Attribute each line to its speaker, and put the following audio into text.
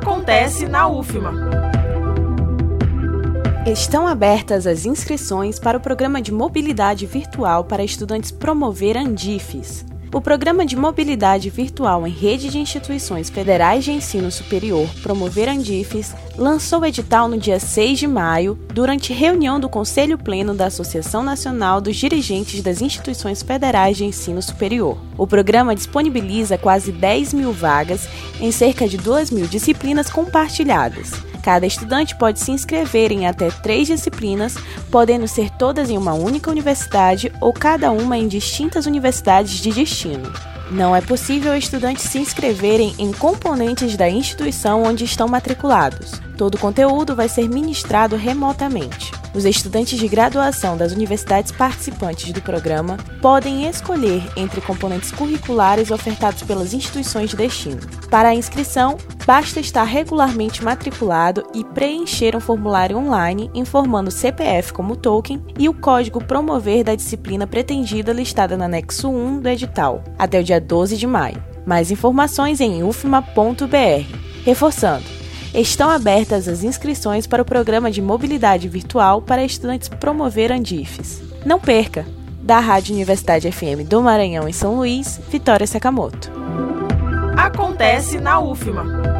Speaker 1: Acontece na UFMA.
Speaker 2: Estão abertas as inscrições para o programa de mobilidade virtual para estudantes promover Andifes. O Programa de Mobilidade Virtual em Rede de Instituições Federais de Ensino Superior, Promover Andifes, lançou o edital no dia 6 de maio, durante reunião do Conselho Pleno da Associação Nacional dos Dirigentes das Instituições Federais de Ensino Superior. O programa disponibiliza quase 10 mil vagas em cerca de 2 mil disciplinas compartilhadas. Cada estudante pode se inscrever em até três disciplinas, podendo ser todas em uma única universidade ou cada uma em distintas universidades de destino. Não é possível estudantes se inscreverem em componentes da instituição onde estão matriculados. Todo o conteúdo vai ser ministrado remotamente. Os estudantes de graduação das universidades participantes do programa podem escolher entre componentes curriculares ofertados pelas instituições de destino. Para a inscrição, basta estar regularmente matriculado e preencher um formulário online informando o CPF como token e o código promover da disciplina pretendida listada no anexo 1 do edital, até o dia 12 de maio. Mais informações em ufma.br. Reforçando, estão abertas as inscrições para o programa de mobilidade virtual para estudantes promover Andifes. Não perca! Da Rádio Universidade FM do Maranhão em São Luís, Vitória Sakamoto.
Speaker 1: Acontece na UFMA.